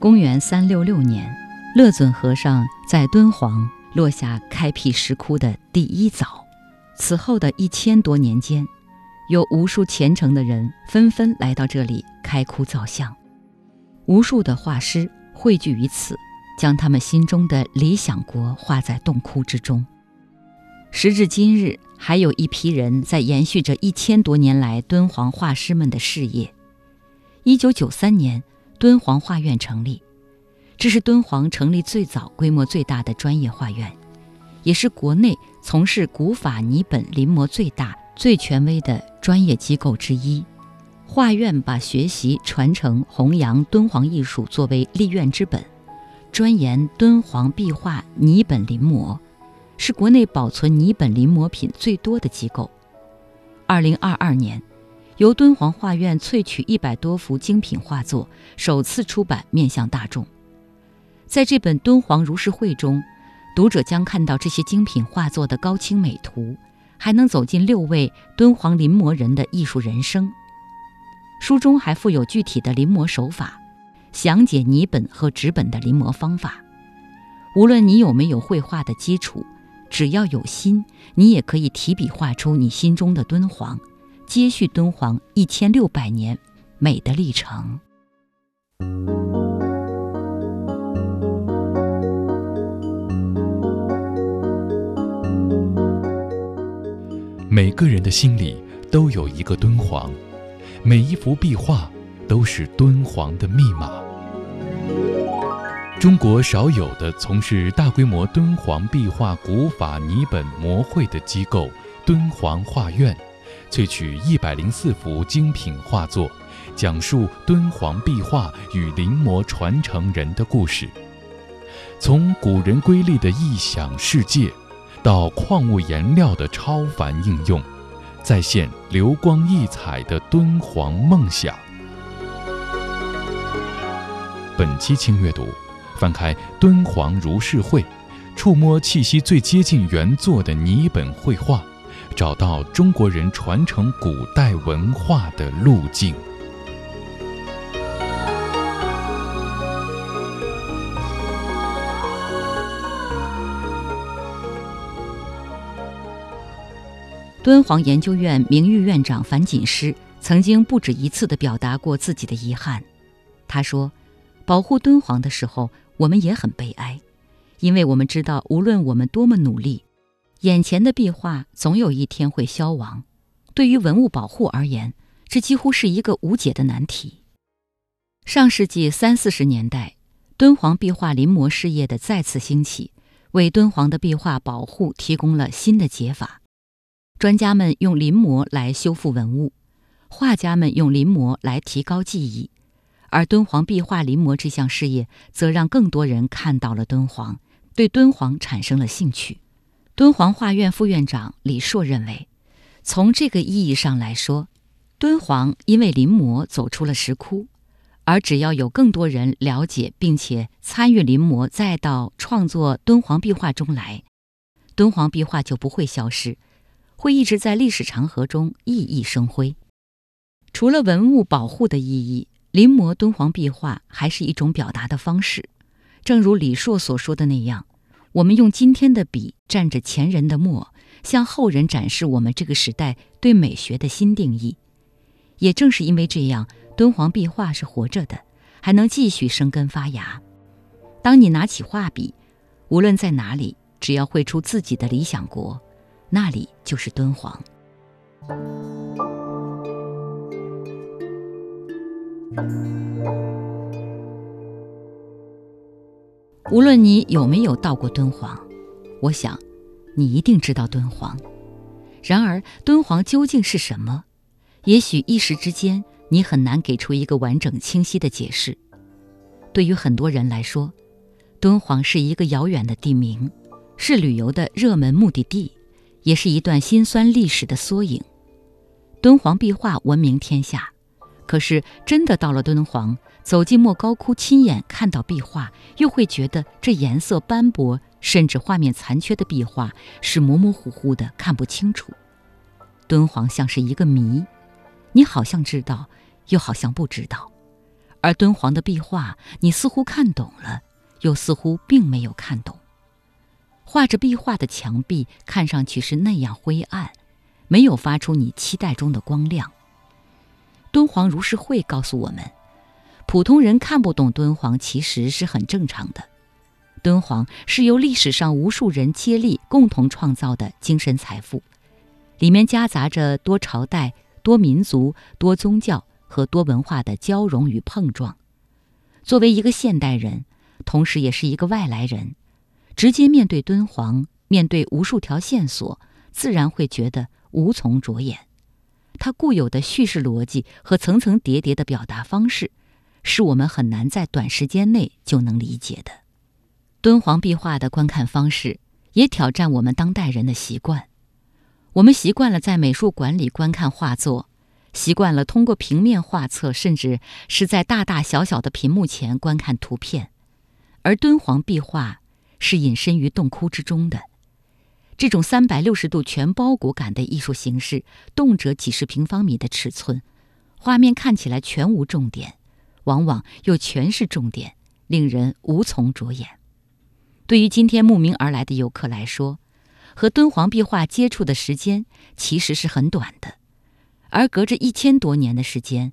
公元三六六年，乐准和尚在敦煌落下开辟石窟的第一凿。此后的一千多年间，有无数虔诚的人纷纷来到这里开窟造像，无数的画师汇聚于此，将他们心中的理想国画在洞窟之中。时至今日，还有一批人在延续着一千多年来敦煌画师们的事业。一九九三年。敦煌画院成立，这是敦煌成立最早、规模最大的专业画院，也是国内从事古法泥本临摹最大、最权威的专业机构之一。画院把学习、传承、弘扬敦煌艺术作为立院之本，专研敦煌壁画泥本临摹，是国内保存泥本临摹品最多的机构。二零二二年。由敦煌画院萃取一百多幅精品画作，首次出版面向大众。在这本《敦煌如是会》中，读者将看到这些精品画作的高清美图，还能走进六位敦煌临摹人的艺术人生。书中还附有具体的临摹手法，详解泥本和纸本的临摹方法。无论你有没有绘画的基础，只要有心，你也可以提笔画出你心中的敦煌。接续敦煌一千六百年美的历程。每个人的心里都有一个敦煌，每一幅壁画都是敦煌的密码。中国少有的从事大规模敦煌壁画古法泥本摹绘的机构——敦煌画院。萃取一百零四幅精品画作，讲述敦煌壁画与临摹传承人的故事。从古人瑰丽的异想世界，到矿物颜料的超凡应用，再现流光溢彩的敦煌梦想。本期轻阅读，翻开《敦煌如是会》，触摸气息最接近原作的泥本绘画。找到中国人传承古代文化的路径。敦煌研究院名誉院长樊锦诗曾经不止一次地表达过自己的遗憾。他说：“保护敦煌的时候，我们也很悲哀，因为我们知道，无论我们多么努力。”眼前的壁画总有一天会消亡，对于文物保护而言，这几乎是一个无解的难题。上世纪三四十年代，敦煌壁画临摹事业的再次兴起，为敦煌的壁画保护提供了新的解法。专家们用临摹来修复文物，画家们用临摹来提高技艺，而敦煌壁画临摹这项事业，则让更多人看到了敦煌，对敦煌产生了兴趣。敦煌画院副院长李硕认为，从这个意义上来说，敦煌因为临摹走出了石窟，而只要有更多人了解并且参与临摹，再到创作敦煌壁画中来，敦煌壁画就不会消失，会一直在历史长河中熠熠生辉。除了文物保护的意义，临摹敦煌壁画还是一种表达的方式。正如李硕所说的那样。我们用今天的笔蘸着前人的墨，向后人展示我们这个时代对美学的新定义。也正是因为这样，敦煌壁画是活着的，还能继续生根发芽。当你拿起画笔，无论在哪里，只要绘出自己的理想国，那里就是敦煌。无论你有没有到过敦煌，我想，你一定知道敦煌。然而，敦煌究竟是什么？也许一时之间你很难给出一个完整清晰的解释。对于很多人来说，敦煌是一个遥远的地名，是旅游的热门目的地，也是一段辛酸历史的缩影。敦煌壁画闻名天下，可是真的到了敦煌。走进莫高窟，亲眼看到壁画，又会觉得这颜色斑驳，甚至画面残缺的壁画是模模糊糊的，看不清楚。敦煌像是一个谜，你好像知道，又好像不知道。而敦煌的壁画，你似乎看懂了，又似乎并没有看懂。画着壁画的墙壁看上去是那样灰暗，没有发出你期待中的光亮。敦煌如是会告诉我们，普通人看不懂敦煌其实是很正常的。敦煌是由历史上无数人接力共同创造的精神财富，里面夹杂着多朝代、多民族、多宗教和多文化的交融与碰撞。作为一个现代人，同时也是一个外来人，直接面对敦煌，面对无数条线索，自然会觉得无从着眼。它固有的叙事逻辑和层层叠叠的表达方式，是我们很难在短时间内就能理解的。敦煌壁画的观看方式也挑战我们当代人的习惯。我们习惯了在美术馆里观看画作，习惯了通过平面画册，甚至是在大大小小的屏幕前观看图片。而敦煌壁画是隐身于洞窟之中的，这种三百六十度全包裹感的艺术形式，动辄几十平方米的尺寸，画面看起来全无重点，往往又全是重点，令人无从着眼。对于今天慕名而来的游客来说，和敦煌壁画接触的时间其实是很短的，而隔着一千多年的时间，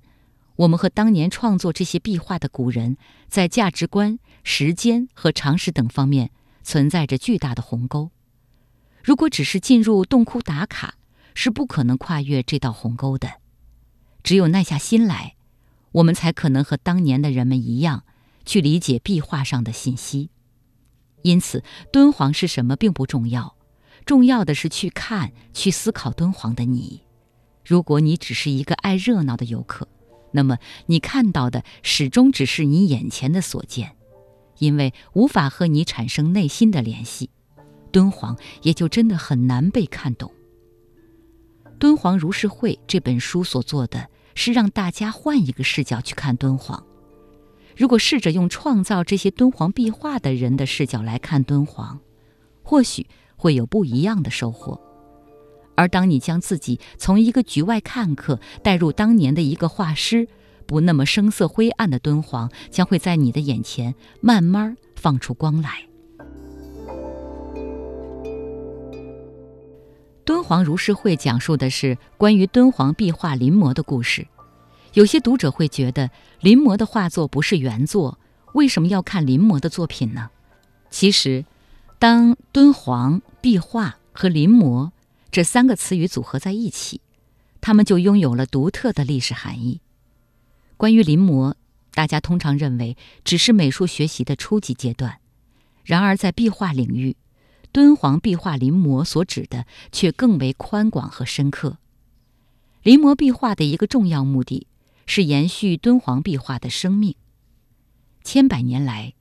我们和当年创作这些壁画的古人在价值观、时间和常识等方面存在着巨大的鸿沟。如果只是进入洞窟打卡，是不可能跨越这道鸿沟的。只有耐下心来，我们才可能和当年的人们一样，去理解壁画上的信息。因此，敦煌是什么并不重要，重要的是去看、去思考敦煌的你。如果你只是一个爱热闹的游客，那么你看到的始终只是你眼前的所见，因为无法和你产生内心的联系，敦煌也就真的很难被看懂。《敦煌如是会》这本书所做的是让大家换一个视角去看敦煌。如果试着用创造这些敦煌壁画的人的视角来看敦煌，或许会有不一样的收获。而当你将自己从一个局外看客带入当年的一个画师，不那么声色灰暗的敦煌将会在你的眼前慢慢放出光来。敦煌如是会讲述的是关于敦煌壁画临摹的故事。有些读者会觉得临摹的画作不是原作，为什么要看临摹的作品呢？其实，当敦煌壁画和临摹这三个词语组合在一起，它们就拥有了独特的历史含义。关于临摹，大家通常认为只是美术学习的初级阶段，然而在壁画领域，敦煌壁画临摹所指的却更为宽广和深刻。临摹壁画的一个重要目的。是延续敦煌壁画的生命。千百年来，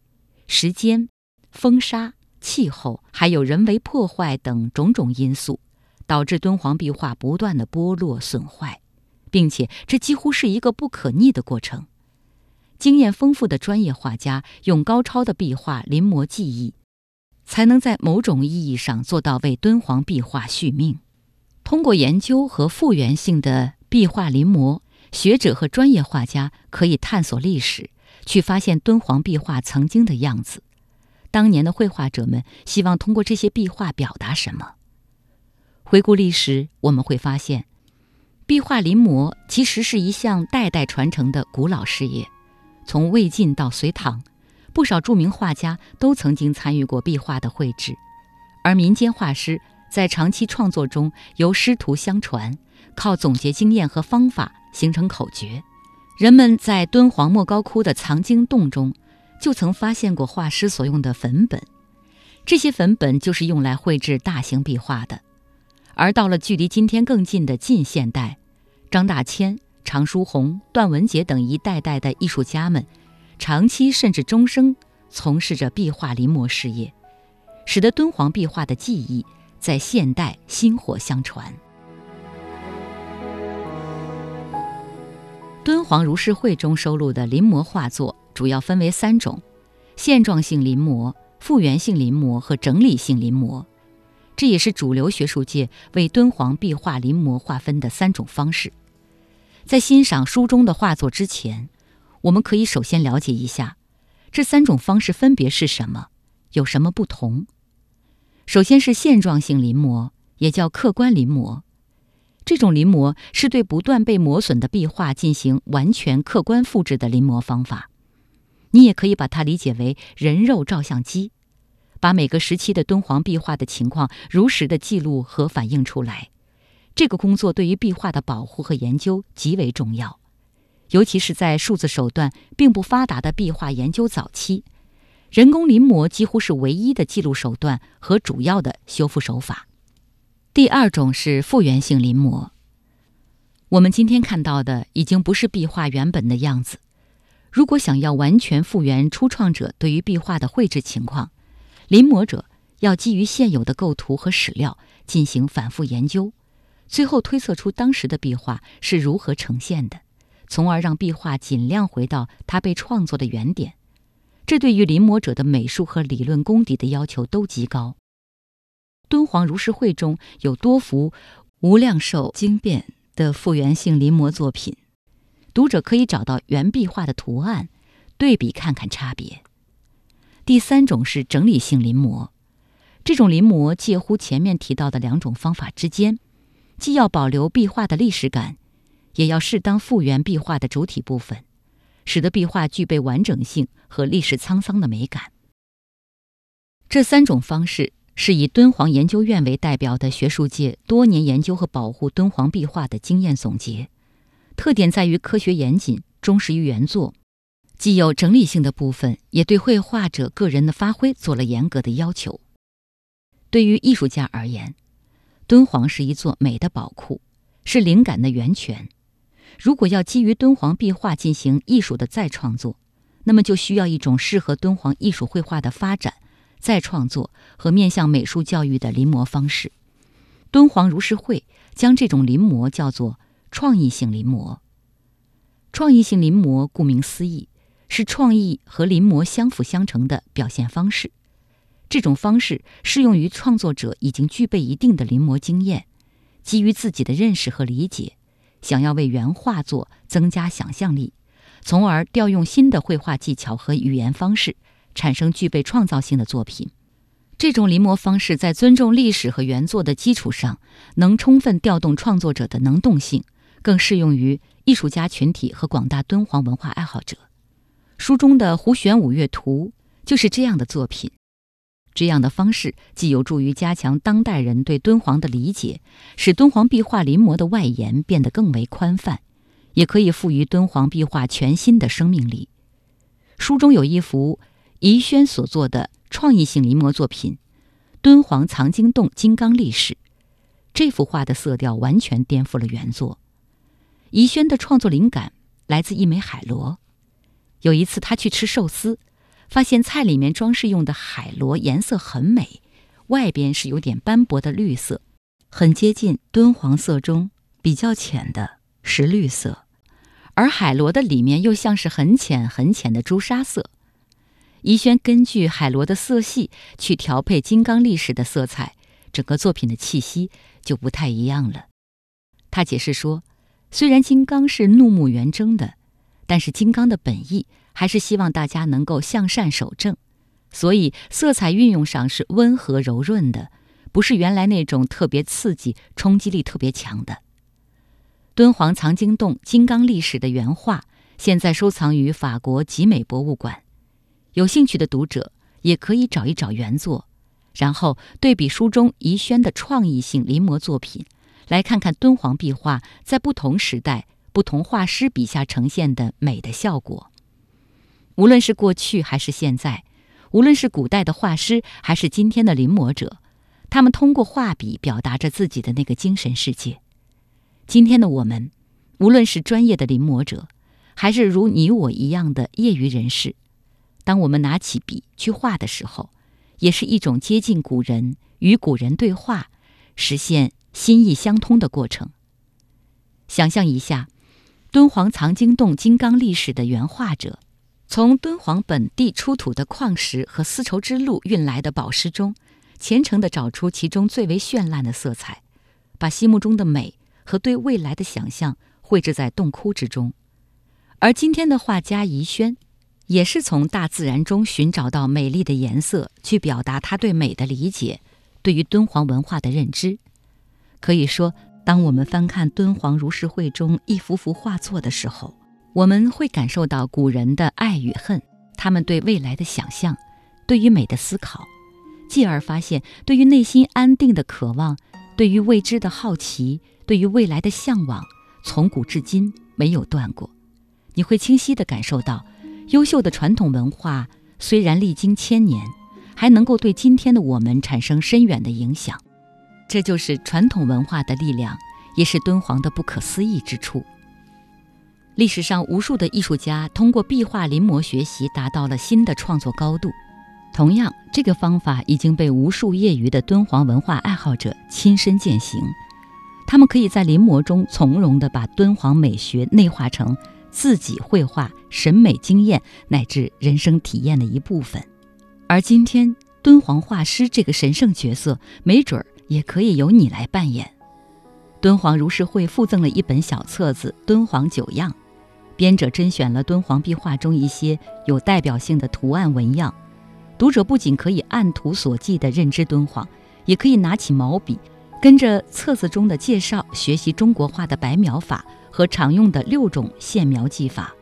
时间、风沙、气候，还有人为破坏等种种因素，导致敦煌壁画不断的剥落损坏，并且这几乎是一个不可逆的过程。经验丰富的专业画家用高超的壁画临摹技艺，才能在某种意义上做到为敦煌壁画续命。通过研究和复原性的壁画临摹。学者和专业画家可以探索历史，去发现敦煌壁画曾经的样子。当年的绘画者们希望通过这些壁画表达什么？回顾历史，我们会发现，壁画临摹其实是一项代代传承的古老事业。从魏晋到隋唐，不少著名画家都曾经参与过壁画的绘制，而民间画师在长期创作中由师徒相传，靠总结经验和方法。形成口诀，人们在敦煌莫高窟的藏经洞中，就曾发现过画师所用的粉本，这些粉本就是用来绘制大型壁画的。而到了距离今天更近的近现代，张大千、常书鸿、段文杰等一代代的艺术家们，长期甚至终生从事着壁画临摹事业，使得敦煌壁画的技艺在现代薪火相传。敦煌如是会中收录的临摹画作主要分为三种：现状性临摹、复原性临摹和整理性临摹。这也是主流学术界为敦煌壁画临摹划分的三种方式。在欣赏书中的画作之前，我们可以首先了解一下，这三种方式分别是什么，有什么不同。首先是现状性临摹，也叫客观临摹。这种临摹是对不断被磨损的壁画进行完全客观复制的临摹方法。你也可以把它理解为人肉照相机，把每个时期的敦煌壁画的情况如实的记录和反映出来。这个工作对于壁画的保护和研究极为重要，尤其是在数字手段并不发达的壁画研究早期，人工临摹几乎是唯一的记录手段和主要的修复手法。第二种是复原性临摹。我们今天看到的已经不是壁画原本的样子。如果想要完全复原初创者对于壁画的绘制情况，临摹者要基于现有的构图和史料进行反复研究，最后推测出当时的壁画是如何呈现的，从而让壁画尽量回到它被创作的原点。这对于临摹者的美术和理论功底的要求都极高。敦煌如是会中有多幅无量寿经变的复原性临摹作品，读者可以找到原壁画的图案，对比看看差别。第三种是整理性临摹，这种临摹介乎前面提到的两种方法之间，既要保留壁画的历史感，也要适当复原壁画的主体部分，使得壁画具备完整性和历史沧桑的美感。这三种方式。是以敦煌研究院为代表的学术界多年研究和保护敦煌壁画的经验总结，特点在于科学严谨、忠实于原作，既有整理性的部分，也对绘画者个人的发挥做了严格的要求。对于艺术家而言，敦煌是一座美的宝库，是灵感的源泉。如果要基于敦煌壁画进行艺术的再创作，那么就需要一种适合敦煌艺术绘画的发展。再创作和面向美术教育的临摹方式，敦煌如是会将这种临摹叫做创意性临摹。创意性临摹顾名思义，是创意和临摹相辅相成的表现方式。这种方式适用于创作者已经具备一定的临摹经验，基于自己的认识和理解，想要为原画作增加想象力，从而调用新的绘画技巧和语言方式。产生具备创造性的作品，这种临摹方式在尊重历史和原作的基础上，能充分调动创作者的能动性，更适用于艺术家群体和广大敦煌文化爱好者。书中的《胡旋五岳图》就是这样的作品。这样的方式既有助于加强当代人对敦煌的理解，使敦煌壁画临摹的外延变得更为宽泛，也可以赋予敦煌壁画全新的生命力。书中有一幅。宜轩所做的创意性临摹作品《敦煌藏经洞金刚力士》，这幅画的色调完全颠覆了原作。宜轩的创作灵感来自一枚海螺。有一次，他去吃寿司，发现菜里面装饰用的海螺颜色很美，外边是有点斑驳的绿色，很接近敦煌色中比较浅的石绿色，而海螺的里面又像是很浅很浅的朱砂色。宜轩根据海螺的色系去调配金刚力士的色彩，整个作品的气息就不太一样了。他解释说，虽然金刚是怒目圆睁的，但是金刚的本意还是希望大家能够向善守正，所以色彩运用上是温和柔润的，不是原来那种特别刺激、冲击力特别强的。敦煌藏经洞金刚力士的原画现在收藏于法国集美博物馆。有兴趣的读者也可以找一找原作，然后对比书中宜轩的创意性临摹作品，来看看敦煌壁画在不同时代、不同画师笔下呈现的美的效果。无论是过去还是现在，无论是古代的画师还是今天的临摹者，他们通过画笔表达着自己的那个精神世界。今天的我们，无论是专业的临摹者，还是如你我一样的业余人士。当我们拿起笔去画的时候，也是一种接近古人、与古人对话、实现心意相通的过程。想象一下，敦煌藏经洞金刚历史的原画者，从敦煌本地出土的矿石和丝绸之路运来的宝石中，虔诚地找出其中最为绚烂的色彩，把心目中的美和对未来的想象绘制在洞窟之中。而今天的画家宜轩，也是从大自然中寻找到美丽的颜色，去表达他对美的理解，对于敦煌文化的认知。可以说，当我们翻看敦煌如是会中一幅幅画作的时候，我们会感受到古人的爱与恨，他们对未来的想象，对于美的思考，继而发现对于内心安定的渴望，对于未知的好奇，对于未来的向往，从古至今没有断过。你会清晰地感受到，优秀的传统文化虽然历经千年，还能够对今天的我们产生深远的影响。这就是传统文化的力量，也是敦煌的不可思议之处。历史上无数的艺术家通过壁画临摹学习，达到了新的创作高度。同样，这个方法已经被无数业余的敦煌文化爱好者亲身践行。他们可以在临摹中从容地把敦煌美学内化成。自己绘画审美经验乃至人生体验的一部分，而今天敦煌画师这个神圣角色，没准儿也可以由你来扮演。敦煌如是会附赠了一本小册子《敦煌九样》，编者甄选了敦煌壁画中一些有代表性的图案纹样，读者不仅可以按图所记地认知敦煌，也可以拿起毛笔，跟着册子中的介绍学习中国画的白描法。和常用的六种线描技法，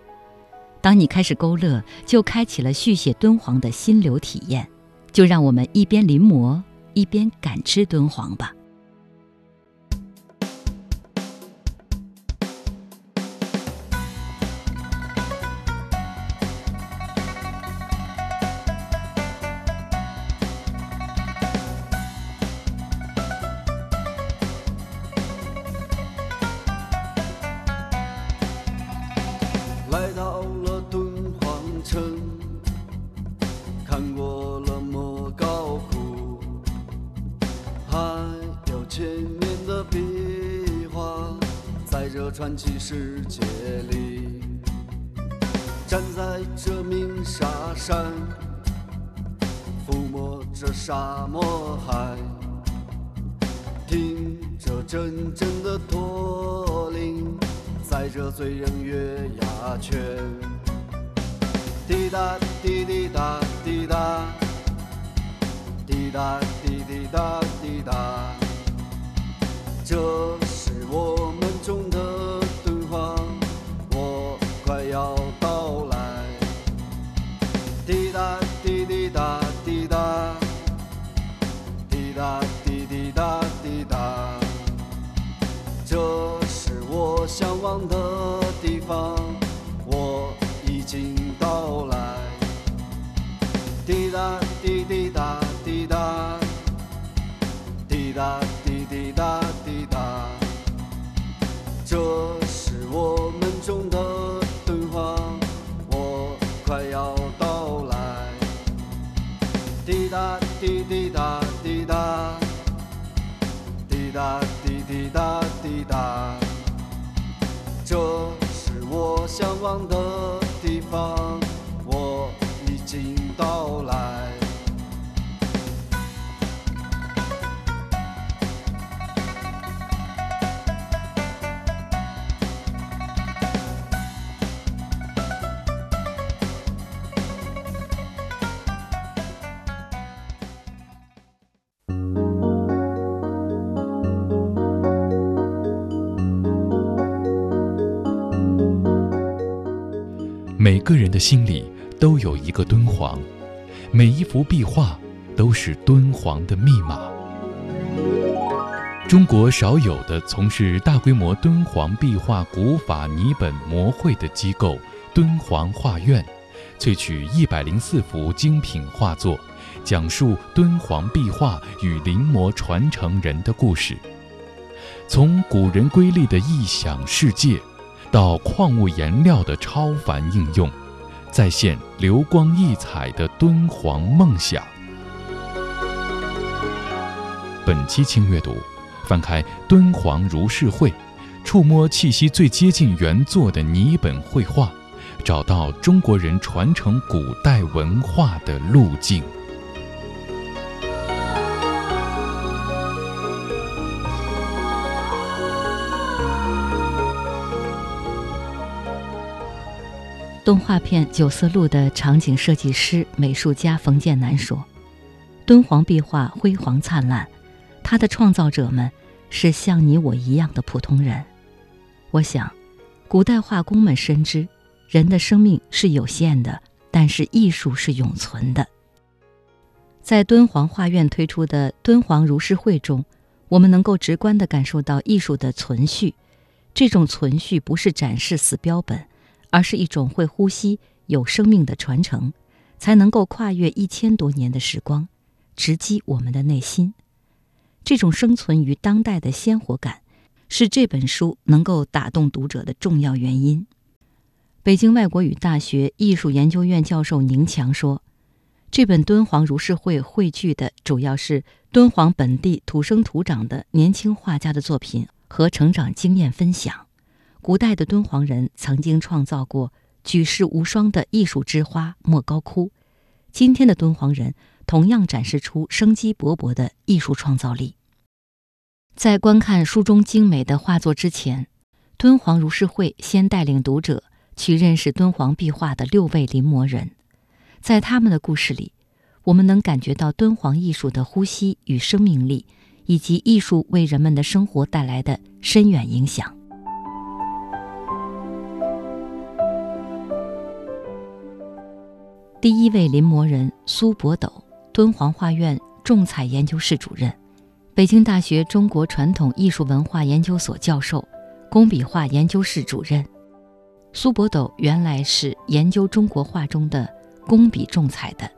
当你开始勾勒，就开启了续写敦煌的心流体验。就让我们一边临摹，一边感知敦煌吧。传奇世界里，站在这鸣沙山，抚摸着沙漠海，听着阵阵的驼铃，在这醉人月牙泉，滴答滴滴答滴答，滴答滴滴答滴答，这都有一个敦煌，每一幅壁画都是敦煌的密码。中国少有的从事大规模敦煌壁画古法泥本摹绘的机构——敦煌画院，萃取一百零四幅精品画作，讲述敦煌壁画与临摹传承人的故事，从古人瑰丽的异想世界。到矿物颜料的超凡应用，再现流光溢彩的敦煌梦想。本期轻阅读，翻开《敦煌如是会》，触摸气息最接近原作的泥本绘画，找到中国人传承古代文化的路径。动画片《九色鹿》的场景设计师、美术家冯建南说：“敦煌壁画辉煌灿烂，它的创造者们是像你我一样的普通人。我想，古代画工们深知，人的生命是有限的，但是艺术是永存的。在敦煌画院推出的敦煌如是会中，我们能够直观地感受到艺术的存续。这种存续不是展示死标本。”而是一种会呼吸、有生命的传承，才能够跨越一千多年的时光，直击我们的内心。这种生存于当代的鲜活感，是这本书能够打动读者的重要原因。北京外国语大学艺术研究院教授宁强说：“这本敦煌如是会汇聚的主要是敦煌本地土生土长的年轻画家的作品和成长经验分享。”古代的敦煌人曾经创造过举世无双的艺术之花莫高窟，今天的敦煌人同样展示出生机勃勃的艺术创造力。在观看书中精美的画作之前，敦煌如是会先带领读者去认识敦煌壁画的六位临摹人，在他们的故事里，我们能感觉到敦煌艺术的呼吸与生命力，以及艺术为人们的生活带来的深远影响。第一位临摹人苏伯斗，敦煌画院重彩研究室主任，北京大学中国传统艺术文化研究所教授，工笔画研究室主任。苏伯斗原来是研究中国画中的工笔重彩的，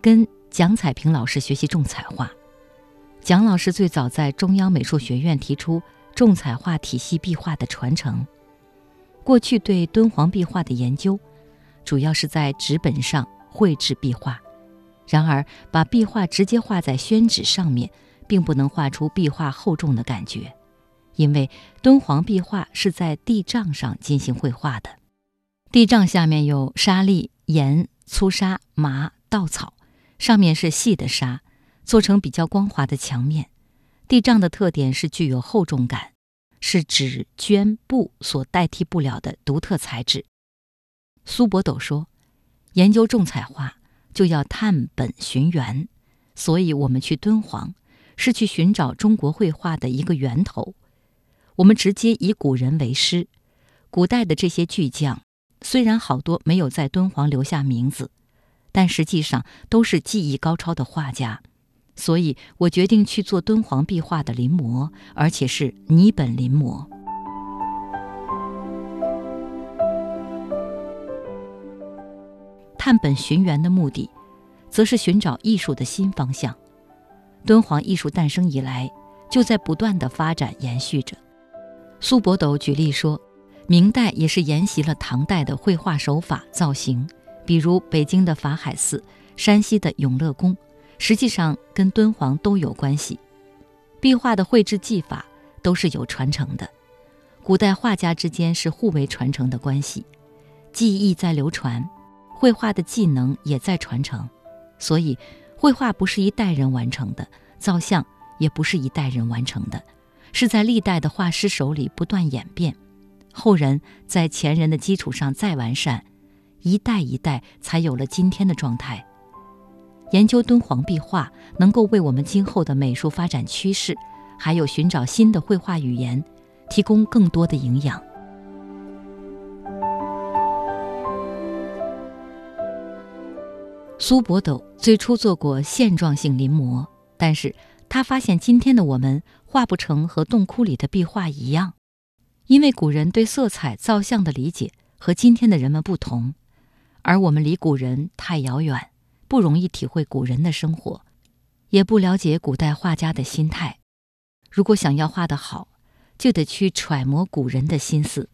跟蒋彩萍老师学习重彩画。蒋老师最早在中央美术学院提出重彩画体系壁画的传承。过去对敦煌壁画的研究，主要是在纸本上。绘制壁画，然而把壁画直接画在宣纸上面，并不能画出壁画厚重的感觉，因为敦煌壁画是在地障上进行绘画的，地障下面有沙粒、盐、粗沙、麻、稻草，上面是细的沙，做成比较光滑的墙面。地障的特点是具有厚重感，是纸、绢、布所代替不了的独特材质。苏伯斗说。研究重彩画就要探本寻源，所以我们去敦煌是去寻找中国绘画的一个源头。我们直接以古人为师，古代的这些巨匠虽然好多没有在敦煌留下名字，但实际上都是技艺高超的画家。所以我决定去做敦煌壁画的临摹，而且是泥本临摹。探本寻源的目的，则是寻找艺术的新方向。敦煌艺术诞生以来，就在不断的发展延续着。苏伯斗举例说，明代也是沿袭了唐代的绘画手法造型，比如北京的法海寺、山西的永乐宫，实际上跟敦煌都有关系。壁画的绘制技法都是有传承的，古代画家之间是互为传承的关系，技艺在流传。绘画的技能也在传承，所以绘画不是一代人完成的，造像也不是一代人完成的，是在历代的画师手里不断演变，后人在前人的基础上再完善，一代一代才有了今天的状态。研究敦煌壁画，能够为我们今后的美术发展趋势，还有寻找新的绘画语言，提供更多的营养。苏伯斗最初做过现状性临摹，但是他发现今天的我们画不成和洞窟里的壁画一样，因为古人对色彩造像的理解和今天的人们不同，而我们离古人太遥远，不容易体会古人的生活，也不了解古代画家的心态。如果想要画得好，就得去揣摩古人的心思。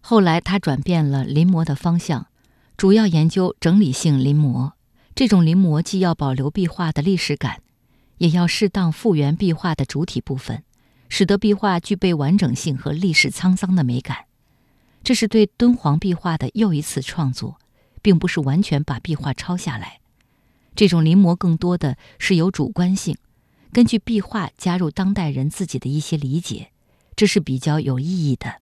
后来他转变了临摹的方向，主要研究整理性临摹。这种临摹既要保留壁画的历史感，也要适当复原壁画的主体部分，使得壁画具备完整性和历史沧桑的美感。这是对敦煌壁画的又一次创作，并不是完全把壁画抄下来。这种临摹更多的是有主观性，根据壁画加入当代人自己的一些理解，这是比较有意义的。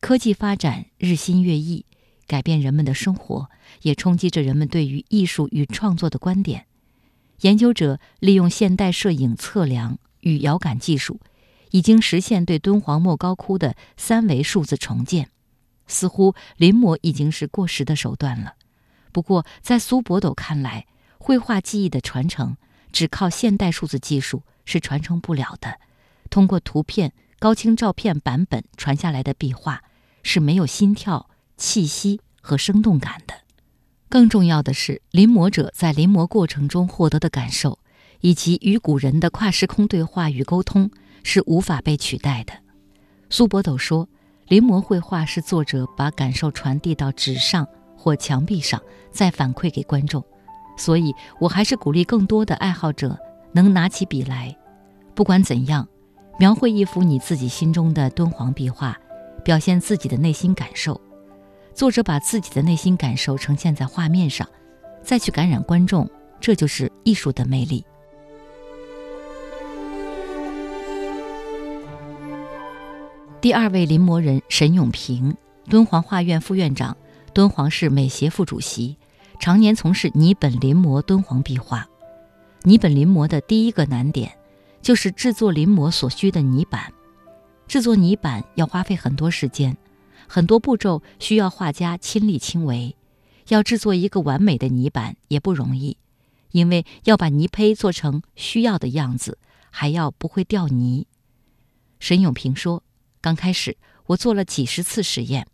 科技发展日新月异。改变人们的生活，也冲击着人们对于艺术与创作的观点。研究者利用现代摄影测量与遥感技术，已经实现对敦煌莫高窟的三维数字重建。似乎临摹已经是过时的手段了。不过，在苏伯斗看来，绘画技艺的传承只靠现代数字技术是传承不了的。通过图片、高清照片版本传下来的壁画是没有心跳、气息和生动感的。更重要的是，临摹者在临摹过程中获得的感受，以及与古人的跨时空对话与沟通，是无法被取代的。苏伯斗说。临摹绘画是作者把感受传递到纸上或墙壁上，再反馈给观众。所以，我还是鼓励更多的爱好者能拿起笔来。不管怎样，描绘一幅你自己心中的敦煌壁画，表现自己的内心感受。作者把自己的内心感受呈现在画面上，再去感染观众，这就是艺术的魅力。第二位临摹人沈永平，敦煌画院副院长，敦煌市美协副主席，常年从事泥本临摹敦煌壁画。泥本临摹的第一个难点，就是制作临摹所需的泥板。制作泥板要花费很多时间，很多步骤需要画家亲力亲为。要制作一个完美的泥板也不容易，因为要把泥胚做成需要的样子，还要不会掉泥。沈永平说。刚开始，我做了几十次实验，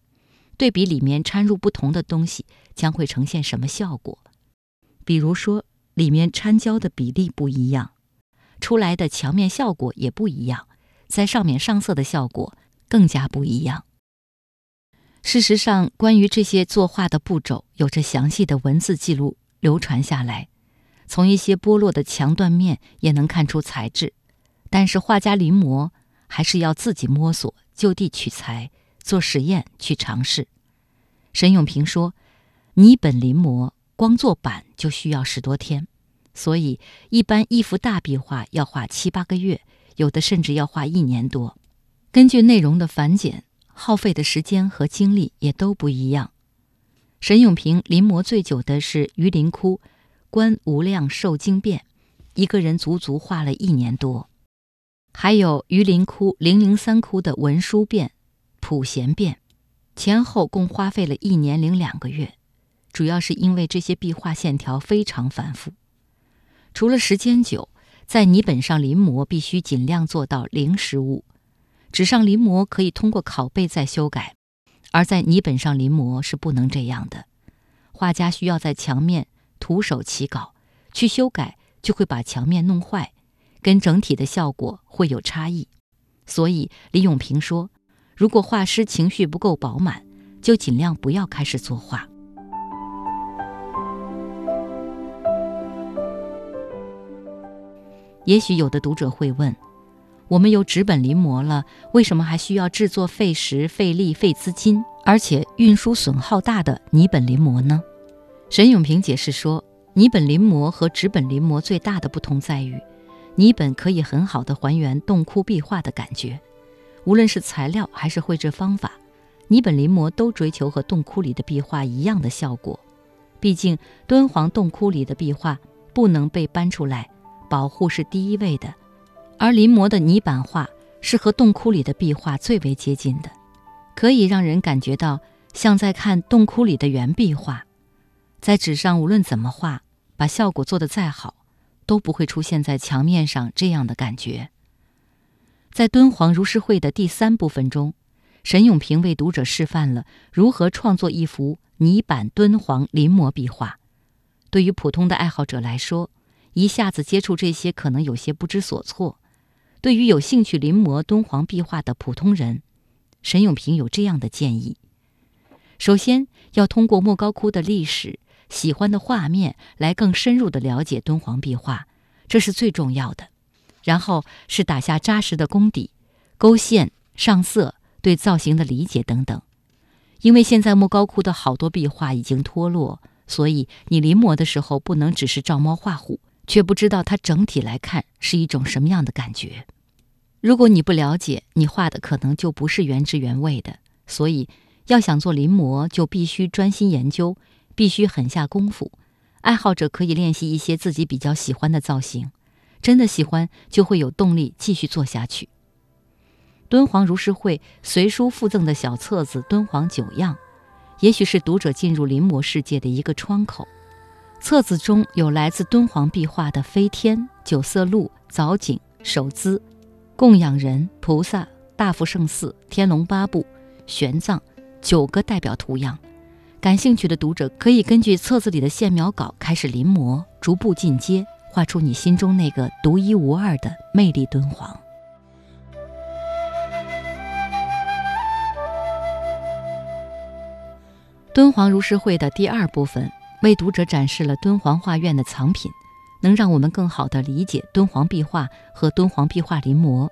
对比里面掺入不同的东西将会呈现什么效果。比如说，里面掺胶的比例不一样，出来的墙面效果也不一样，在上面上色的效果更加不一样。事实上，关于这些作画的步骤，有着详细的文字记录流传下来。从一些剥落的墙断面也能看出材质，但是画家临摹。还是要自己摸索，就地取材，做实验去尝试。沈永平说：“泥本临摹，光做板就需要十多天，所以一般一幅大壁画要画七八个月，有的甚至要画一年多。根据内容的繁简，耗费的时间和精力也都不一样。”沈永平临摹最久的是榆林窟观无量寿经变，一个人足足画了一年多。还有榆林窟、零零三窟的文殊变、普贤变，前后共花费了一年零两个月，主要是因为这些壁画线条非常繁复。除了时间久，在泥本上临摹必须尽量做到零失误。纸上临摹可以通过拷贝再修改，而在泥本上临摹是不能这样的。画家需要在墙面徒手起稿，去修改就会把墙面弄坏。跟整体的效果会有差异，所以李永平说：“如果画师情绪不够饱满，就尽量不要开始作画。”也许有的读者会问：“我们有纸本临摹了，为什么还需要制作费时、费力、费资金，而且运输损耗大的泥本临摹呢？”沈永平解释说：“泥本临摹和纸本临摹最大的不同在于。”泥本可以很好的还原洞窟壁画的感觉，无论是材料还是绘制方法，泥本临摹都追求和洞窟里的壁画一样的效果。毕竟敦煌洞窟里的壁画不能被搬出来，保护是第一位的，而临摹的泥板画是和洞窟里的壁画最为接近的，可以让人感觉到像在看洞窟里的原壁画。在纸上无论怎么画，把效果做得再好。都不会出现在墙面上这样的感觉。在敦煌如是会的第三部分中，沈永平为读者示范了如何创作一幅泥板敦煌临摹壁画。对于普通的爱好者来说，一下子接触这些可能有些不知所措；对于有兴趣临摹敦煌壁画的普通人，沈永平有这样的建议：首先要通过莫高窟的历史。喜欢的画面来更深入的了解敦煌壁画，这是最重要的。然后是打下扎实的功底，勾线、上色、对造型的理解等等。因为现在莫高窟的好多壁画已经脱落，所以你临摹的时候不能只是照猫画虎，却不知道它整体来看是一种什么样的感觉。如果你不了解，你画的可能就不是原汁原味的。所以要想做临摹，就必须专心研究，必须狠下功夫。爱好者可以练习一些自己比较喜欢的造型，真的喜欢就会有动力继续做下去。敦煌如是会随书附赠的小册子《敦煌九样》，也许是读者进入临摹世界的一个窗口。册子中有来自敦煌壁画的飞天、九色鹿、藻井、手姿、供养人、菩萨、大福圣寺、天龙八部、玄奘九个代表图样。感兴趣的读者可以根据册子里的线描稿开始临摹，逐步进阶，画出你心中那个独一无二的魅力敦煌。敦煌如是会的第二部分为读者展示了敦煌画院的藏品，能让我们更好地理解敦煌壁画和敦煌壁画临摹。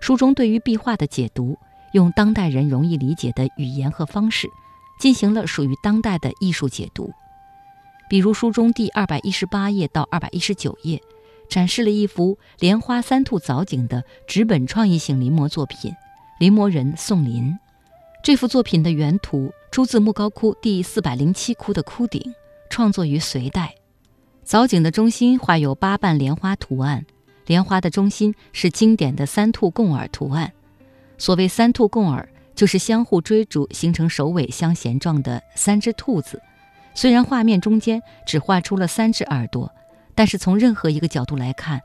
书中对于壁画的解读，用当代人容易理解的语言和方式。进行了属于当代的艺术解读，比如书中第二百一十八页到二百一十九页，展示了一幅莲花三兔藻井的纸本创意性临摹作品，临摹人宋林。这幅作品的原图出自莫高窟第四百零七窟的窟顶，创作于隋代。藻井的中心画有八瓣莲花图案，莲花的中心是经典的三兔共耳图案。所谓三兔共耳。就是相互追逐，形成首尾相衔状的三只兔子。虽然画面中间只画出了三只耳朵，但是从任何一个角度来看，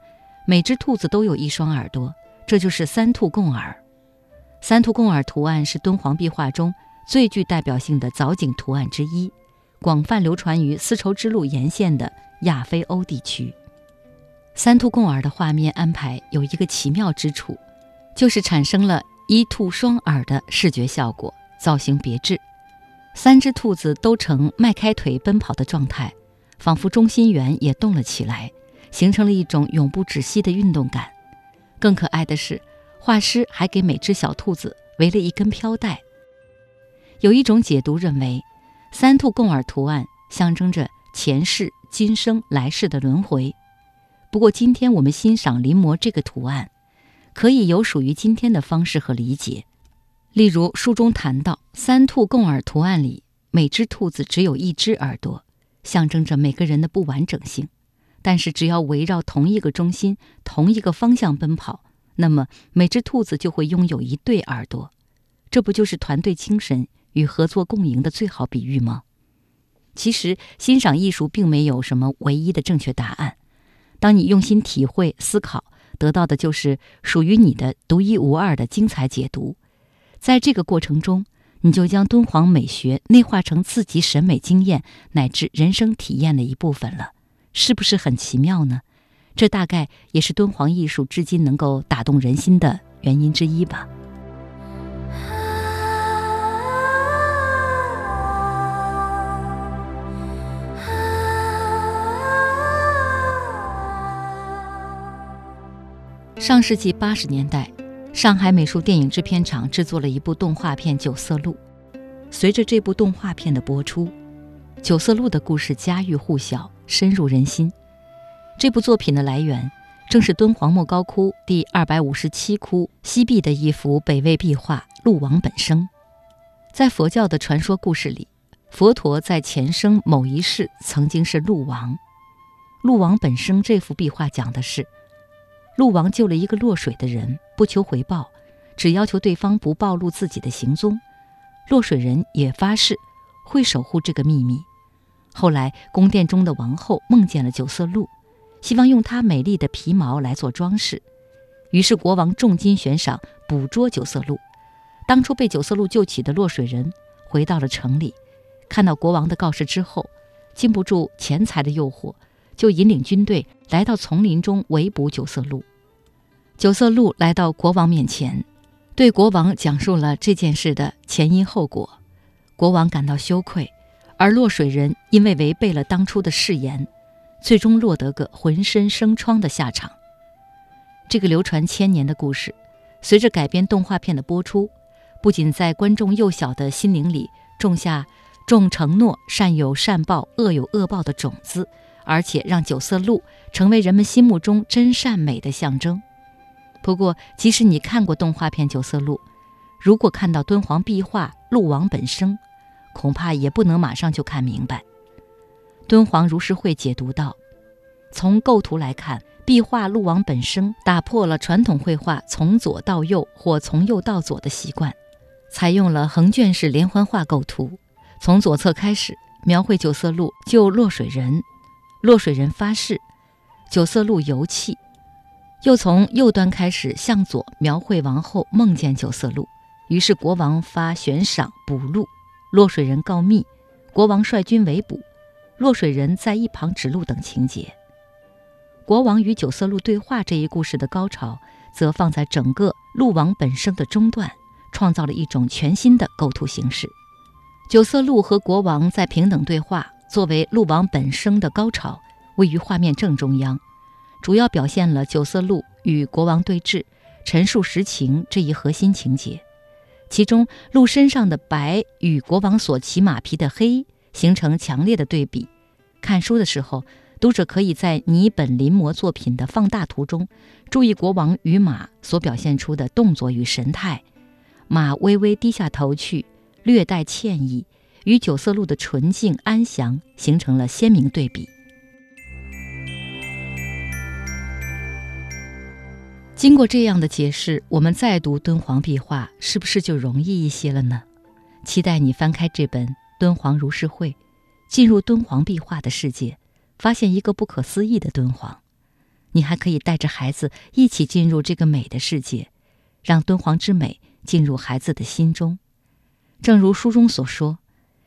每只兔子都有一双耳朵，这就是三兔共耳。三兔共耳图案是敦煌壁画中最具代表性的藻井图案之一，广泛流传于丝绸之路沿线的亚非欧地区。三兔共耳的画面安排有一个奇妙之处，就是产生了。一兔双耳的视觉效果，造型别致。三只兔子都呈迈开腿奔跑的状态，仿佛中心圆也动了起来，形成了一种永不止息的运动感。更可爱的是，画师还给每只小兔子围了一根飘带。有一种解读认为，三兔共耳图案象征着前世、今生、来世的轮回。不过，今天我们欣赏临摹这个图案。可以有属于今天的方式和理解，例如书中谈到三兔共耳图案里，每只兔子只有一只耳朵，象征着每个人的不完整性。但是只要围绕同一个中心、同一个方向奔跑，那么每只兔子就会拥有一对耳朵。这不就是团队精神与合作共赢的最好比喻吗？其实欣赏艺术并没有什么唯一的正确答案，当你用心体会、思考。得到的就是属于你的独一无二的精彩解读，在这个过程中，你就将敦煌美学内化成自己审美经验乃至人生体验的一部分了，是不是很奇妙呢？这大概也是敦煌艺术至今能够打动人心的原因之一吧。上世纪八十年代，上海美术电影制片厂制作了一部动画片《九色鹿》。随着这部动画片的播出，《九色鹿》的故事家喻户晓，深入人心。这部作品的来源正是敦煌莫高窟第二百五十七窟西壁的一幅北魏壁画《鹿王本生》。在佛教的传说故事里，佛陀在前生某一世曾经是鹿王。《鹿王本生》这幅壁画讲的是。鹿王救了一个落水的人，不求回报，只要求对方不暴露自己的行踪。落水人也发誓会守护这个秘密。后来，宫殿中的王后梦见了九色鹿，希望用它美丽的皮毛来做装饰。于是，国王重金悬赏捕捉九色鹿。当初被九色鹿救起的落水人回到了城里，看到国王的告示之后，禁不住钱财的诱惑。就引领军队来到丛林中围捕九色鹿。九色鹿来到国王面前，对国王讲述了这件事的前因后果。国王感到羞愧，而落水人因为违背了当初的誓言，最终落得个浑身生疮的下场。这个流传千年的故事，随着改编动画片的播出，不仅在观众幼小的心灵里种下“重承诺，善有善报，恶有恶报”的种子。而且让九色鹿成为人们心目中真善美的象征。不过，即使你看过动画片《九色鹿》，如果看到敦煌壁画《鹿王本生》，恐怕也不能马上就看明白。敦煌如是会解读道：“从构图来看，壁画《鹿王本身》打破了传统绘画从左到右或从右到左的习惯，采用了横卷式连环画构图。从左侧开始描绘九色鹿救落水人，落水人发誓，九色鹿游气；又从右端开始向左描绘王后梦见九色鹿，于是国王发悬赏捕鹿，落水人告密，国王率军围捕。”落水人在一旁指路等情节，国王与九色鹿对话这一故事的高潮，则放在整个鹿王本身的中段，创造了一种全新的构图形式。九色鹿和国王在平等对话，作为鹿王本身的高潮，位于画面正中央，主要表现了九色鹿与国王对峙、陈述实情这一核心情节。其中，鹿身上的白与国王所骑马匹的黑。形成强烈的对比。看书的时候，读者可以在泥本临摹作品的放大图中，注意国王与马所表现出的动作与神态。马微微低下头去，略带歉意，与九色鹿的纯净安详形成了鲜明对比。经过这样的解释，我们再读敦煌壁画，是不是就容易一些了呢？期待你翻开这本。敦煌如是会，进入敦煌壁画的世界，发现一个不可思议的敦煌。你还可以带着孩子一起进入这个美的世界，让敦煌之美进入孩子的心中。正如书中所说，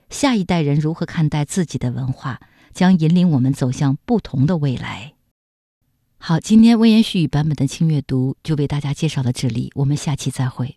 下一代人如何看待自己的文化，将引领我们走向不同的未来。好，今天微言絮语版本的轻阅读就为大家介绍到这里，我们下期再会。